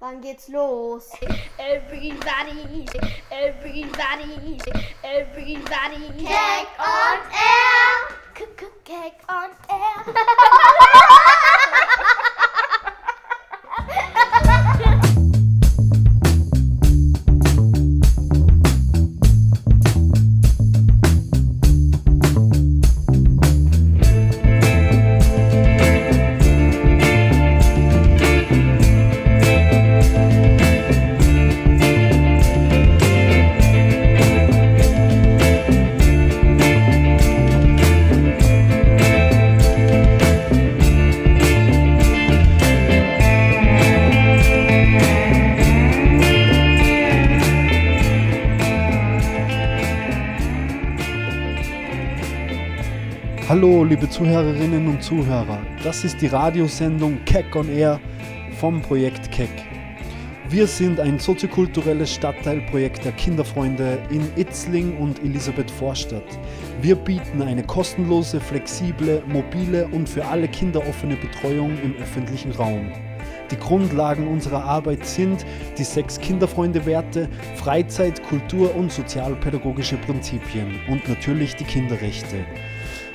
Wann geht's los? Everybody, everybody, everybody. Cake on air! Cake on air. Hallo, liebe Zuhörerinnen und Zuhörer. Das ist die Radiosendung Keck on Air vom Projekt Keck. Wir sind ein soziokulturelles Stadtteilprojekt der Kinderfreunde in Itzling und Elisabeth Vorstadt. Wir bieten eine kostenlose, flexible, mobile und für alle Kinder offene Betreuung im öffentlichen Raum. Die Grundlagen unserer Arbeit sind die sechs Kinderfreunde-Werte, Freizeit, Kultur und sozialpädagogische Prinzipien und natürlich die Kinderrechte.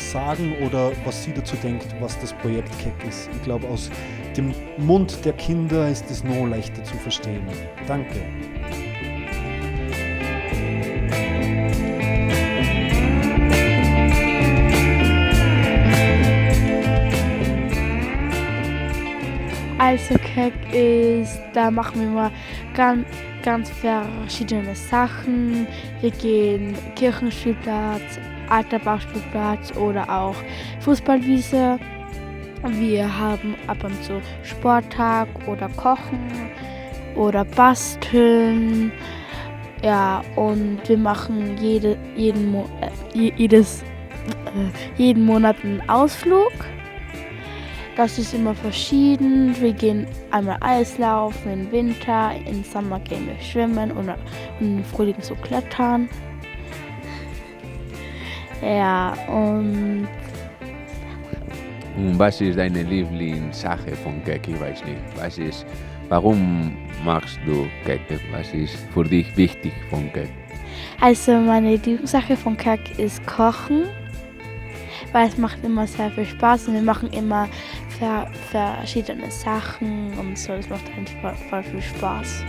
sagen oder was sie dazu denkt, was das Projekt Keck ist. Ich glaube, aus dem Mund der Kinder ist es noch leichter zu verstehen. Danke. Also Keck ist, da machen wir mal ganz, ganz verschiedene Sachen. Wir gehen Kirchenspielplatz, alter Bauspielplatz oder auch Fußballwiese. Wir haben ab und zu Sporttag oder Kochen oder Basteln. Ja, und wir machen jede, jeden, Mo äh, je- jedes, äh, jeden Monat einen Ausflug. Das ist immer verschieden. Wir gehen einmal Eislaufen im Winter, im Sommer gehen wir schwimmen oder und im Frühling so klettern. Ja, und Und was ist deine Lieblingssache von Keck? Ich weiß nicht. Was ist, warum machst du Keck? Was ist für dich wichtig von Keck? also meine Lieblingssache von Kack ist Kochen, weil es macht immer sehr viel Spaß und wir machen immer ver verschiedene Sachen und so. Es macht einfach voll viel Spaß.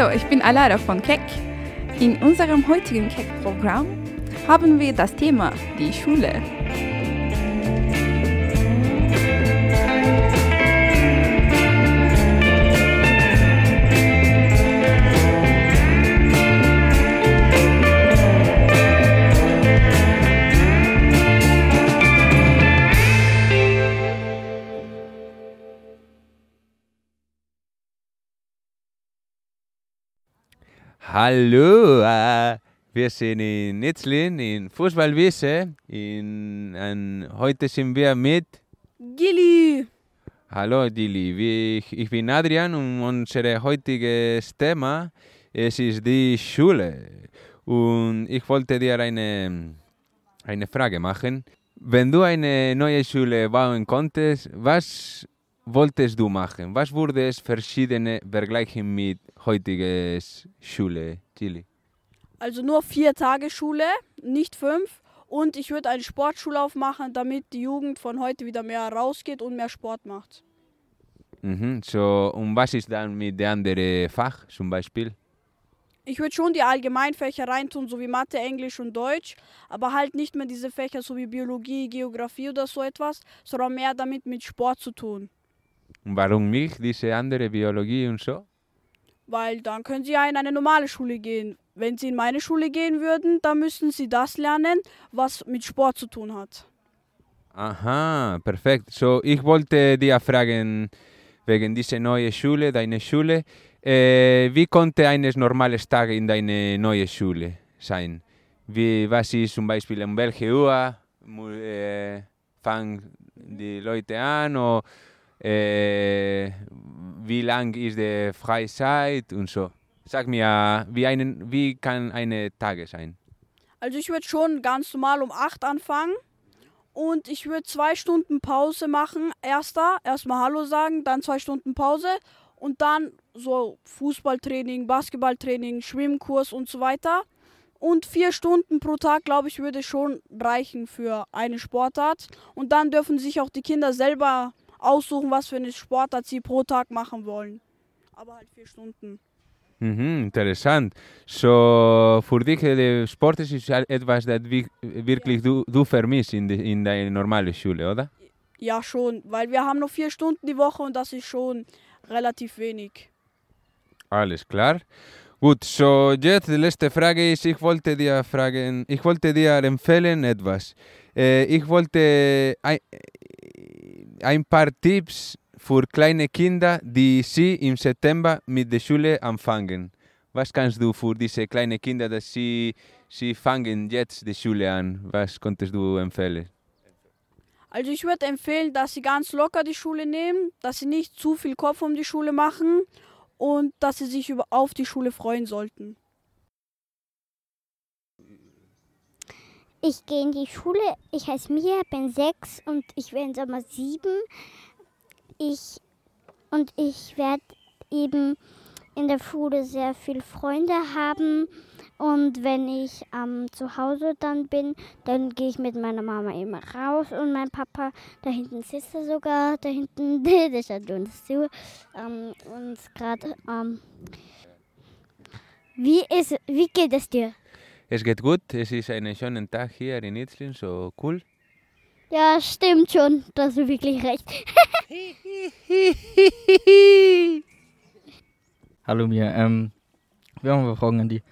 Hallo, ich bin Alara von Keck. In unserem heutigen Keck-Programm haben wir das Thema die Schule. Hallo, äh, wir sind in Itzlin, in Fußballwiese. In, ein, heute sind wir mit. Gilly! Hallo Wie- ich, ich bin Adrian und unser heutiges Thema es ist die Schule. Und ich wollte dir eine, eine Frage machen. Wenn du eine neue Schule bauen konntest, was wolltest du machen? Was würde es verschiedene vergleichen mit heutiger Schule, Dili? Also nur vier Tage Schule, nicht fünf. Und ich würde eine Sportschule aufmachen, damit die Jugend von heute wieder mehr rausgeht und mehr Sport macht. Mhm. So, und was ist dann mit der anderen Fach zum Beispiel? Ich würde schon die Allgemeinfächer reintun, so wie Mathe, Englisch und Deutsch, aber halt nicht mehr diese Fächer so wie Biologie, Geografie oder so etwas, sondern mehr damit mit Sport zu tun. Und warum nicht diese andere Biologie und so? Weil dann können sie ja in eine normale Schule gehen. Wenn sie in meine Schule gehen würden, dann müssten sie das lernen, was mit Sport zu tun hat. Aha, perfekt. So, ich wollte dir fragen, wegen dieser neuen Schule, deine Schule, äh, wie konnte eines normales Tag in deine neue Schule sein? Wie, was ist zum Beispiel um welche Uhr äh, fangen die Leute an? Oder, äh, wie lang ist die Freizeit und so? Sag mir, wie, einen, wie kann eine Tage sein? Also ich würde schon ganz normal um 8 anfangen und ich würde zwei Stunden Pause machen. Erster, erstmal Hallo sagen, dann zwei Stunden Pause und dann so Fußballtraining, Basketballtraining, Schwimmkurs und so weiter. Und vier Stunden pro Tag, glaube ich, würde schon reichen für eine Sportart. Und dann dürfen sich auch die Kinder selber aussuchen, was für eine Sportart sie pro Tag machen wollen. Aber halt vier Stunden. Mhm, interessant. So, für dich, der Sport ist ja etwas, das wi- wirklich du, du vermisst in, in deiner normalen Schule, oder? Ja, schon, weil wir haben nur vier Stunden die Woche und das ist schon relativ wenig. Alles klar. Gut, so jetzt die letzte Frage ist, ich wollte dir fragen, ich wollte dir empfehlen etwas. Äh, ich wollte ein, paar Tipps für kleine Kinder, die sie im September mit der Schule anfangen. Was kannst du für diese kleinen Kinder, dass sie, sie fangen jetzt die Schule an? Was konntest du empfehlen? Also ich würde empfehlen, dass sie ganz locker die Schule nehmen, dass sie nicht zu viel Kopf um die Schule machen und dass sie sich über, auf die Schule freuen sollten. Ich gehe in die Schule. Ich heiße Mia, bin sechs und ich werde im Sommer sieben. Ich und ich werde eben in der Schule sehr viele Freunde haben. Und wenn ich ähm, zu Hause dann bin, dann gehe ich mit meiner Mama immer raus und mein Papa, da hinten sitzt er sogar, da hinten, der schaut uns zu. Ähm, und gerade, ähm, wie, wie geht es dir? Es geht gut, es ist ein schöner Tag hier in Itzlin, so cool. Ja, stimmt schon. Da hast du wirklich recht. Hallo Mia, ähm, wir haben eine Frage an dich.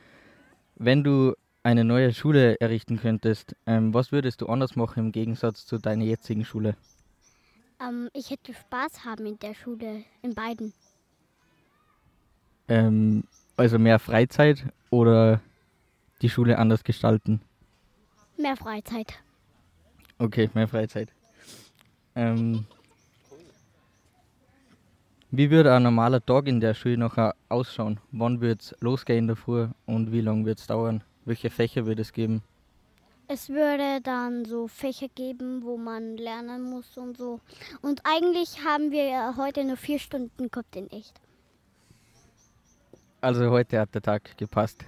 Wenn du eine neue Schule errichten könntest, ähm, was würdest du anders machen im Gegensatz zu deiner jetzigen Schule? Ähm, ich hätte Spaß haben in der Schule, in beiden. Ähm, also mehr Freizeit oder die Schule anders gestalten? Mehr Freizeit. Okay, mehr Freizeit. Ähm, wie würde ein normaler Tag in der Schule nachher ausschauen? Wann wird es losgehen in der Früh und wie lange wird es dauern? Welche Fächer wird es geben? Es würde dann so Fächer geben, wo man lernen muss und so. Und eigentlich haben wir ja heute nur vier Stunden gehabt in echt. Also heute hat der Tag gepasst.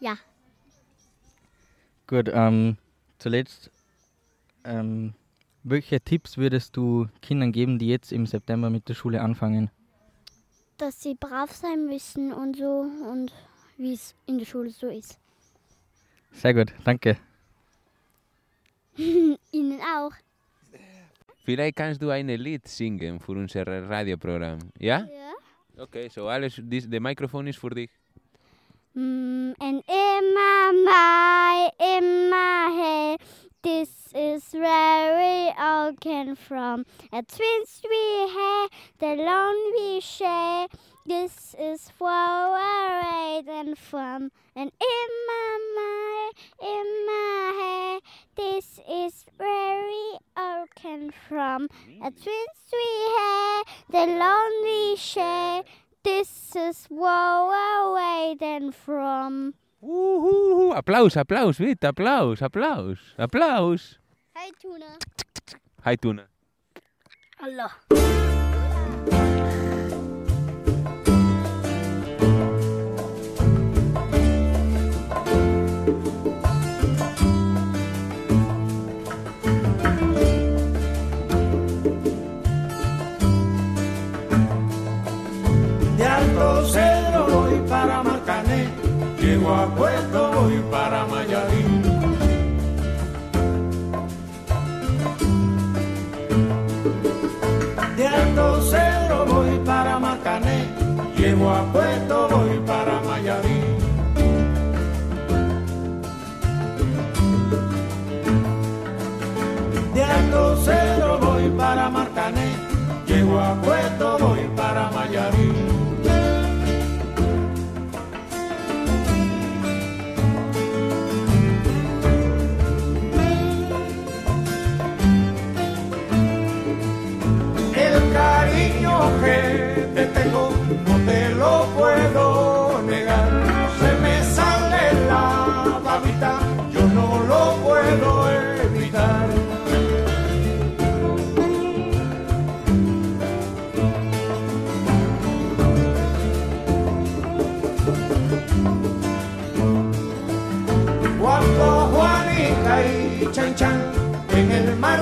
Ja. Gut, ähm, zuletzt, ähm, welche Tipps würdest du Kindern geben, die jetzt im September mit der Schule anfangen? Dass sie brav sein müssen und so und wie es in der Schule so ist. Sehr gut, danke. Ihnen auch. Vielleicht kannst du ein Lied singen für unser Radioprogramm, ja? Ja. Okay, so alles, this, the microphone ist für dich. Mm, and in my my head, this is where we all came from. A twins we had, the loan we share. This is where we're right from. And in my my head, this is where we all came from. A twins we had, the we share. This is where we're waiting from. Uhuhu. Applaus, Applaus, bitte, Applaus, Applaus, Applaus. Hey Tuna. Hi, Tuna. Hallo.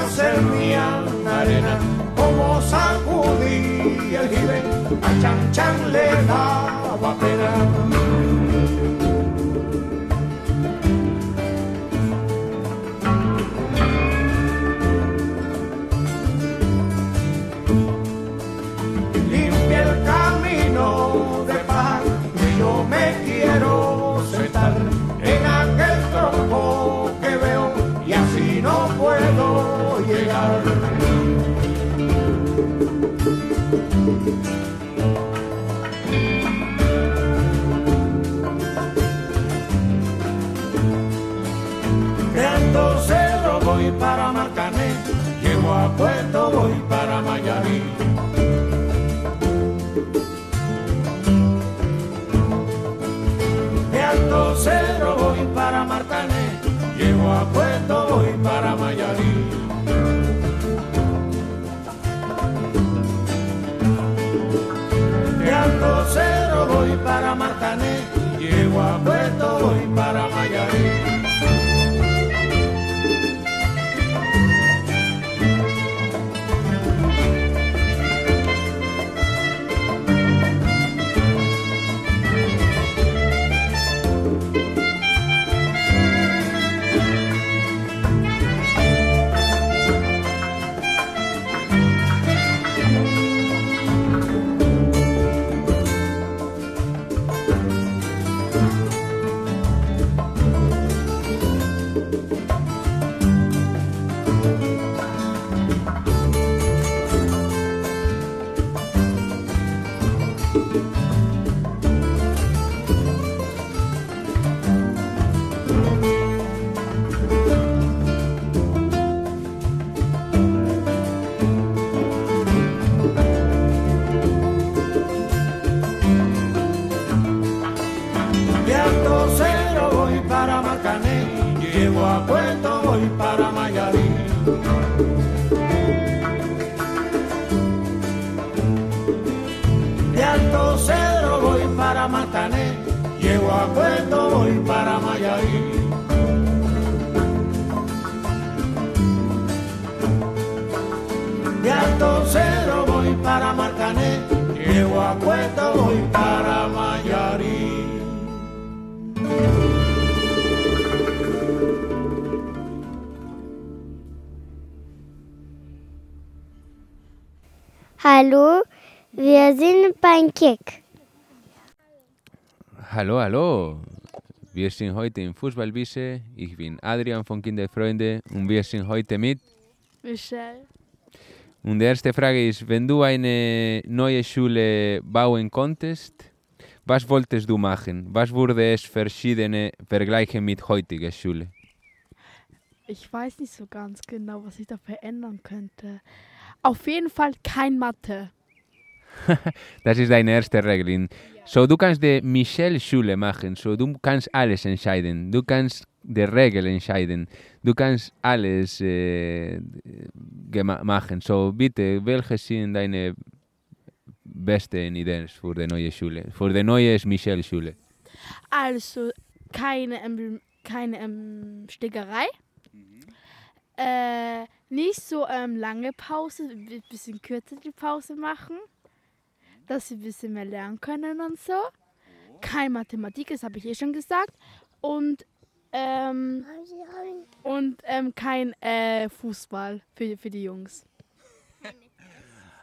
Servían arena, como sacudí el jibe, a Chan Chan le daba pena. Limpia el camino de paz y yo me quiero sentar en aquel tronco que veo y así no puedo llegar. Cerro voy para Marcané, llego a Puerto, voy para Mayarí. Llevo a Marcané, llego a Puerto, voy para Mayarí. De Alto Cero voy para Marcané, llego a Puerto, voy para Mayarí. Hallo, wir sind beim. Hallo, hallo. Wir sind heute im Fußballwiese. Ich bin Adrian von Kinderfreunde und wir sind heute mit. Michelle. Und die erste Frage ist, wenn du eine neue Schule bauen konntest, was wolltest du machen? Was würde es verschiedene vergleichen mit heutiger Schule? Ich weiß nicht so ganz genau, was ich da verändern könnte. Auf jeden Fall kein Mathe. Das ist deine erste Regel. So, du kannst die Michelle-Schule machen. So, du kannst alles entscheiden. Du kannst die Regel entscheiden. Du kannst alles äh, machen. So, bitte, welche sind deine besten Ideen für die neue Schule? Für die neue Michelle-Schule? Also keine, ähm, keine ähm, Stickerei. Äh, nicht so ähm, lange Pause, ein bisschen kürzer die Pause machen, dass sie ein bisschen mehr lernen können und so. Kein Mathematik, das habe ich eh schon gesagt. Und, ähm, und ähm, kein äh, Fußball für, für die Jungs.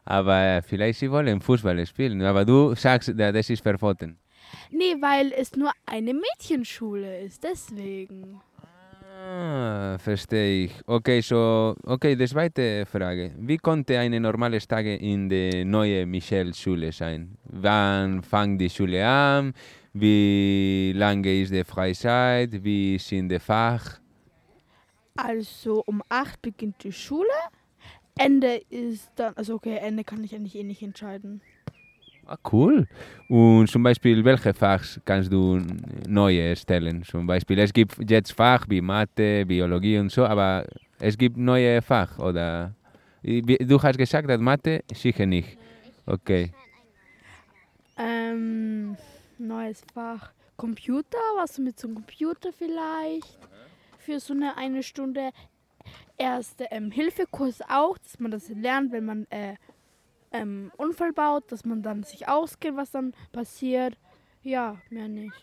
Aber vielleicht sie wollen Fußball spielen. Aber du sagst, das ist verboten. Nee, weil es nur eine Mädchenschule ist, deswegen. Ah, verstehe ich. Okay, so, okay, die zweite Frage. Wie konnte eine normale Tage in der neuen Michel-Schule sein? Wann fängt die Schule an? Wie lange ist die Freizeit? Wie sind die Fach? Also um 8 beginnt die Schule. Ende ist dann, also okay, Ende kann ich eigentlich eh nicht entscheiden. Ah, cool. Und zum Beispiel, welche Fachs kannst du neue stellen? Zum Beispiel, es gibt jetzt Fach wie Mathe, Biologie und so, aber es gibt neue Fach, oder? Du hast gesagt, dass Mathe sicher nicht. Okay. Ähm, neues Fach. Computer, was mit so einem Computer vielleicht? Für so eine eine Stunde. Erste ähm, Hilfekurs auch, dass man das lernt, wenn man äh, ähm, Unfall baut, dass man dann sich auskennt, was dann passiert. Ja, mehr nicht.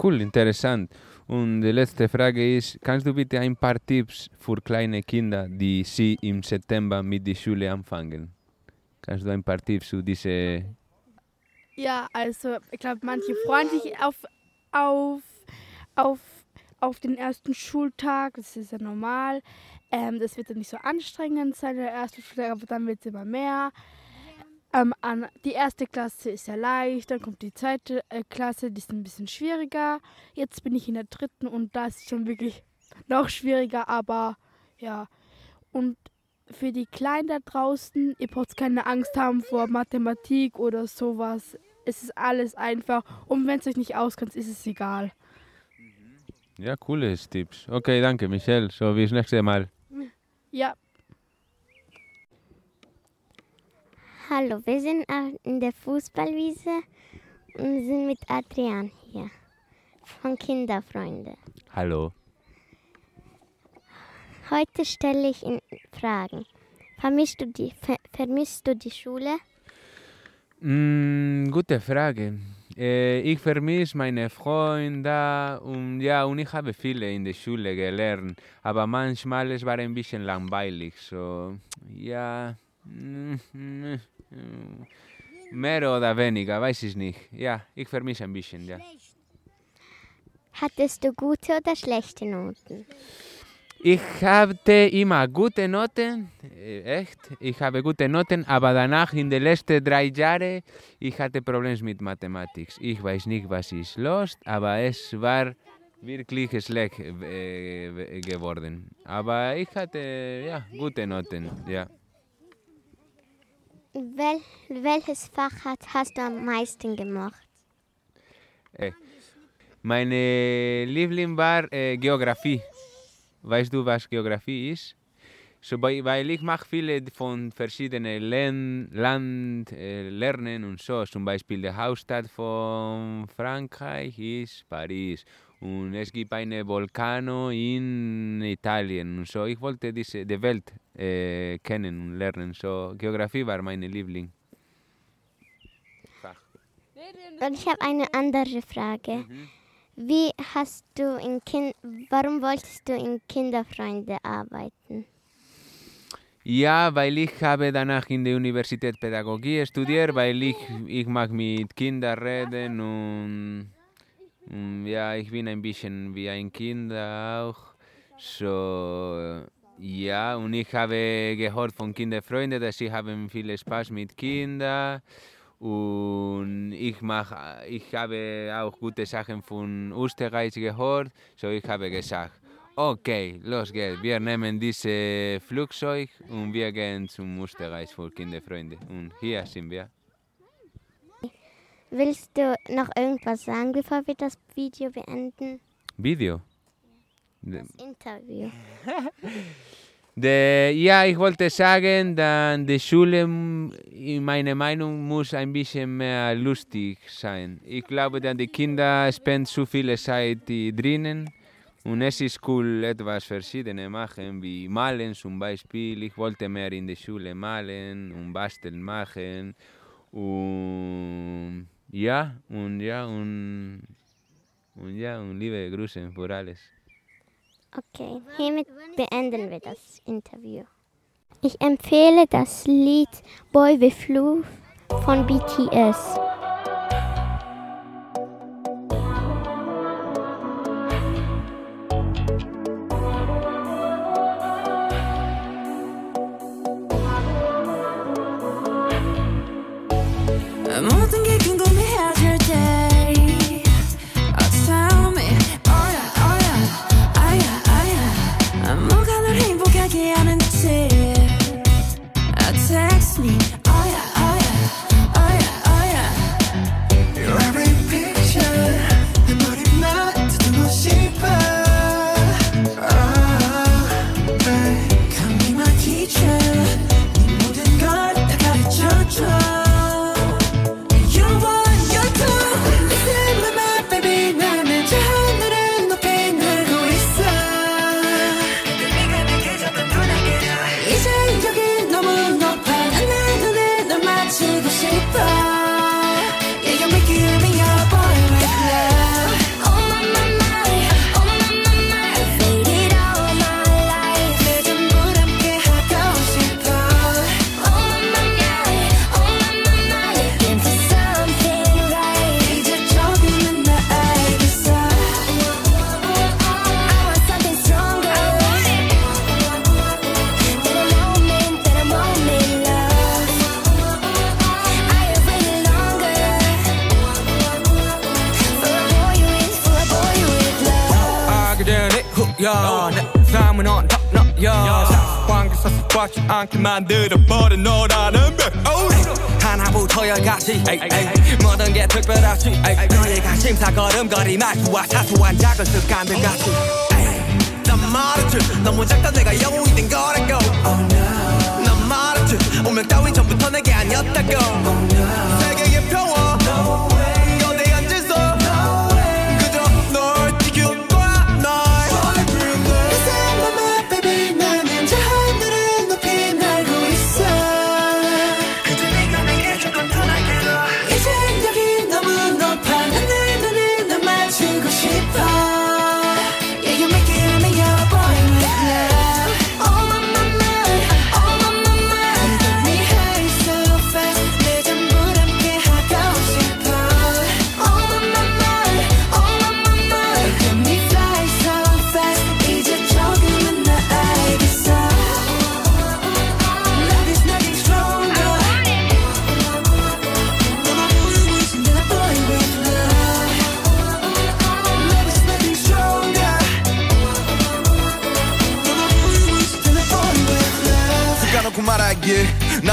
Cool, interessant. Und die letzte Frage ist, kannst du bitte ein paar Tipps für kleine Kinder, die sie im September mit der Schule anfangen? Kannst du ein paar Tipps zu diese... Ja, also ich glaube, manche freuen sich auf, auf, auf, auf den ersten Schultag, das ist ja normal. Ähm, das wird dann nicht so anstrengend sein, der erste Schultag, aber dann wird es immer mehr. Ähm, an, die erste Klasse ist ja leicht, dann kommt die zweite äh, Klasse, die ist ein bisschen schwieriger. Jetzt bin ich in der dritten und da ist es schon wirklich noch schwieriger, aber ja. Und für die Kleinen da draußen, ihr braucht keine Angst haben vor Mathematik oder sowas. Es ist alles einfach. Und wenn es euch nicht auskennt, ist es egal. Ja, coole Tipps. Okay, danke, Michelle. So, bis nächstes Mal. Ja, Hallo, wir sind in der Fußballwiese und sind mit Adrian hier von Kinderfreunde. Hallo. Heute stelle ich Ihnen Fragen. Vermisst du die, ver vermisst du die Schule? Mm, gute Frage. Äh, ich vermisse meine Freunde und ja, und ich habe viele in der Schule gelernt, aber manchmal es war ein bisschen langweilig, so ja, mm, mm, mm, mehr oder weniger, weiß ich nicht. Ja, ich vermisse ein bisschen, ja. Hattest du gute oder schlechte Noten? Ich hatte immer gute Noten, äh, echt. Ich habe gute Noten, aber danach in den letzten drei Jahren, ich hatte Probleme mit Mathematik. Ich weiß nicht, was ist los, aber es war wirklich schlecht äh, geworden. Aber ich hatte ja gute Noten, ja. Wel welches Fach hat, hast du am meisten gemacht? Äh, meine Liebling war äh, Geografie. Weißt du, was Geografie ist? So, weil, weil ich mache viele von verschiedenen Län Land äh, lernen und so. Zum Beispiel die Hauptstadt von Frankreich ist Paris. Und es gibt eine Vulkano in Italien und so. Ich wollte diese, die Welt äh, kennen und lernen. So, Geografie war meine Liebling. Und ich habe eine andere Frage. Wie hast du in kind warum wolltest du in Kinderfreunde arbeiten? Ja, weil ich habe danach in der Universität Pädagogik studiert, weil ich, ich mag mit Kindern reden und, und ja, ich bin ein bisschen wie ein Kind auch. So, ja, und ich habe gehört von Kinderfreunden, dass sie haben viel Spaß mit Kindern und ich, mach, ich habe auch gute Sachen von Österreich gehört, so ich habe gesagt, okay, los geht's, wir nehmen dieses Flugzeug und wir gehen zum Österreich für Kinderfreunde. Und hier sind wir. Willst du noch irgendwas sagen, bevor wir das Video beenden? Video. Das Interview. De, ja, ich wollte sagen, dass die Schule in meiner Meinung muss ein bisschen mehr lustig sein. Ich glaube, dass die Kinder spenden zu viel Zeit drinnen und es ist cool, etwas Verschiedenes machen, wie malen zum Beispiel. Ich wollte mehr in der Schule malen und basteln machen und ja, und ja, und, und ja, und liebe Grüße für alles. Okay, hiermit beenden wir das Interview. Ich empfehle das Lied Boy with Love von BTS. 않게 만들어버린 너라는 백 하나부터 열까지. 모든 게 특별하지. 너의 관심사 걸음걸이 말투와 사소한 작은 습관들 같이. 난 말했지. 너무 작다 내가 영웅이 된 거라고. 난 말했지. 운명 따윈 전부터 내게 아니었다고. 세계의 평화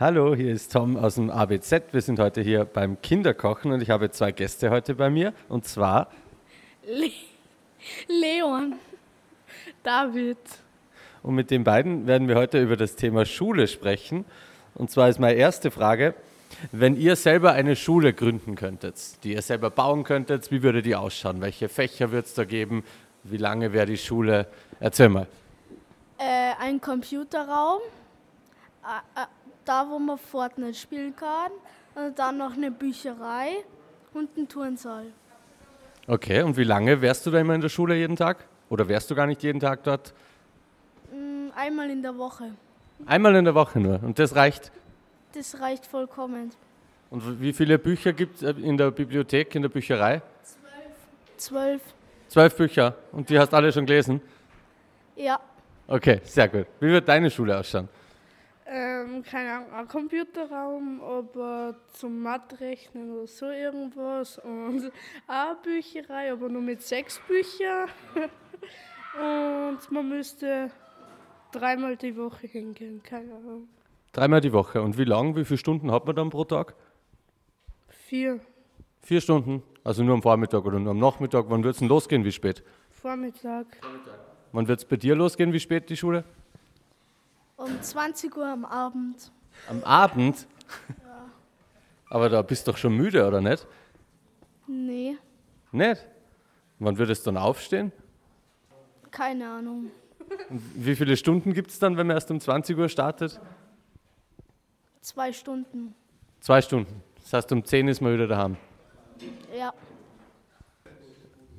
Hallo, hier ist Tom aus dem ABZ. Wir sind heute hier beim Kinderkochen und ich habe zwei Gäste heute bei mir. Und zwar, Le Leon. David. und mit den beiden werden wir heute über das Thema Schule sprechen. Und zwar ist meine erste Frage, wenn ihr selber eine Schule gründen könntet, die ihr selber bauen könntet, wie würde die ausschauen? Welche Fächer würde es da geben? Wie lange wäre die Schule? Erzähl mal. Äh, ein Computerraum. Äh, äh, da, wo man Fortnite spielen kann. Und dann noch eine Bücherei und ein Turnsaal. Okay, und wie lange wärst du da immer in der Schule jeden Tag? Oder wärst du gar nicht jeden Tag dort? Mm, Einmal in der Woche. Einmal in der Woche nur. Und das reicht. Das reicht vollkommen. Und wie viele Bücher gibt es in der Bibliothek, in der Bücherei? Zwölf. Zwölf Bücher. Und die hast alle schon gelesen? Ja. Okay, sehr gut. Wie wird deine Schule ausschauen? Ähm, keine Ahnung, ein Computerraum, aber zum Mathrechnen oder so irgendwas. Und eine Bücherei, aber nur mit sechs Büchern. Und man müsste dreimal die Woche hingehen, keine Ahnung. Dreimal die Woche. Und wie lang, wie viele Stunden hat man dann pro Tag? Vier Vier Stunden? Also nur am Vormittag oder nur am Nachmittag. Wann wird es denn losgehen? Wie spät? Vormittag. Wann wird es bei dir losgehen? Wie spät die Schule? Um 20 Uhr am Abend. Am Abend? Aber da bist du doch schon müde, oder nicht? Nee, Nicht? Wann wird es dann aufstehen? keine Ahnung. Und wie viele Stunden gibt es dann, wenn man erst um 20 Uhr startet? Zwei Stunden. Zwei Stunden. Das heißt, um 10 ist man wieder daheim. Ja.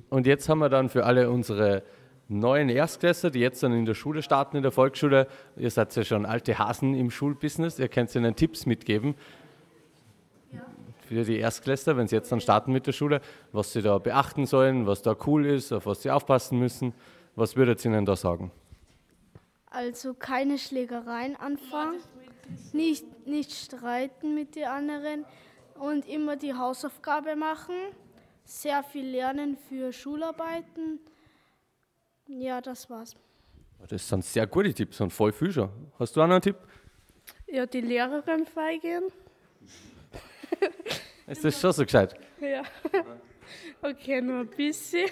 Und jetzt haben wir dann für alle unsere neuen Erstklässler, die jetzt dann in der Schule starten, in der Volksschule, ihr seid ja schon alte Hasen im Schulbusiness, ihr könnt ihnen Tipps mitgeben für die Erstklässler, wenn sie jetzt dann starten mit der Schule, was sie da beachten sollen, was da cool ist, auf was sie aufpassen müssen. Was würdet ihr ihnen da sagen? Also keine Schlägereien anfangen, nicht, nicht streiten mit den anderen und immer die Hausaufgabe machen, sehr viel lernen für Schularbeiten. Ja, das war's. Das sind sehr gute Tipps und voll viel schon. Hast du auch noch einen Tipp? Ja, die Lehrerin feigern. Ist das schon so gescheit? Ja. Okay, nur ein bisschen.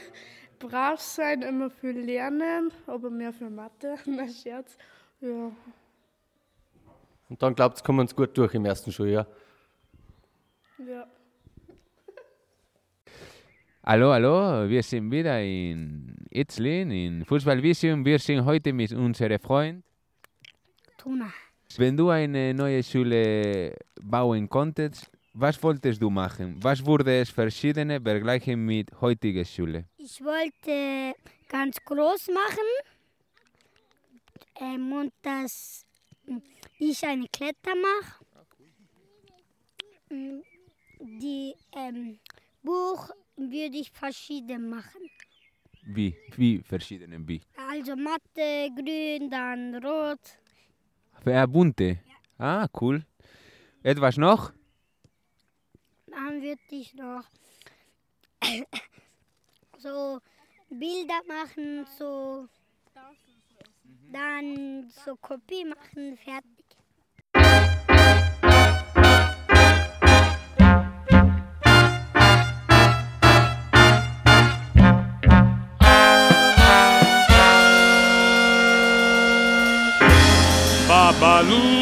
Brav sein, immer viel lernen, aber mehr für Mathe. Na, Scherz. Ja. Und dann glaubt ihr, kommen uns gut durch im ersten Schuljahr. Ja. Hallo, hallo, wir sind wieder in Itzlin, in Fußballvision. Wir sind heute mit unserem Freund. Tuna. Wenn du eine neue Schule bauen konntest, was wolltest du machen? Was würde es verschiedene vergleichen mit heutiger Schule? Ich wollte ganz groß machen ähm, und dass ich eine Kletter mache. Mm, Die ähm, Buch würde ich verschieden machen. Wie? Wie verschiedene? Wie? Also Matte, grün, dann rot. Äh, bunte. Ah, cool. Etwas noch? Dann würde ich noch so Bilder machen, so dann so Kopie machen, fertig. Balu.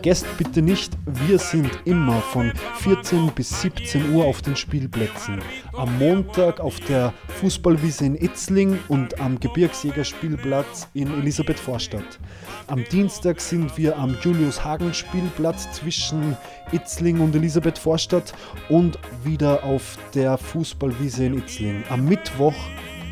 Vergesst bitte nicht, wir sind immer von 14 bis 17 Uhr auf den Spielplätzen. Am Montag auf der Fußballwiese in Itzling und am Gebirgsjägerspielplatz in Elisabeth Vorstadt. Am Dienstag sind wir am Julius-Hagen-Spielplatz zwischen Itzling und Elisabeth Vorstadt und wieder auf der Fußballwiese in Itzling. Am Mittwoch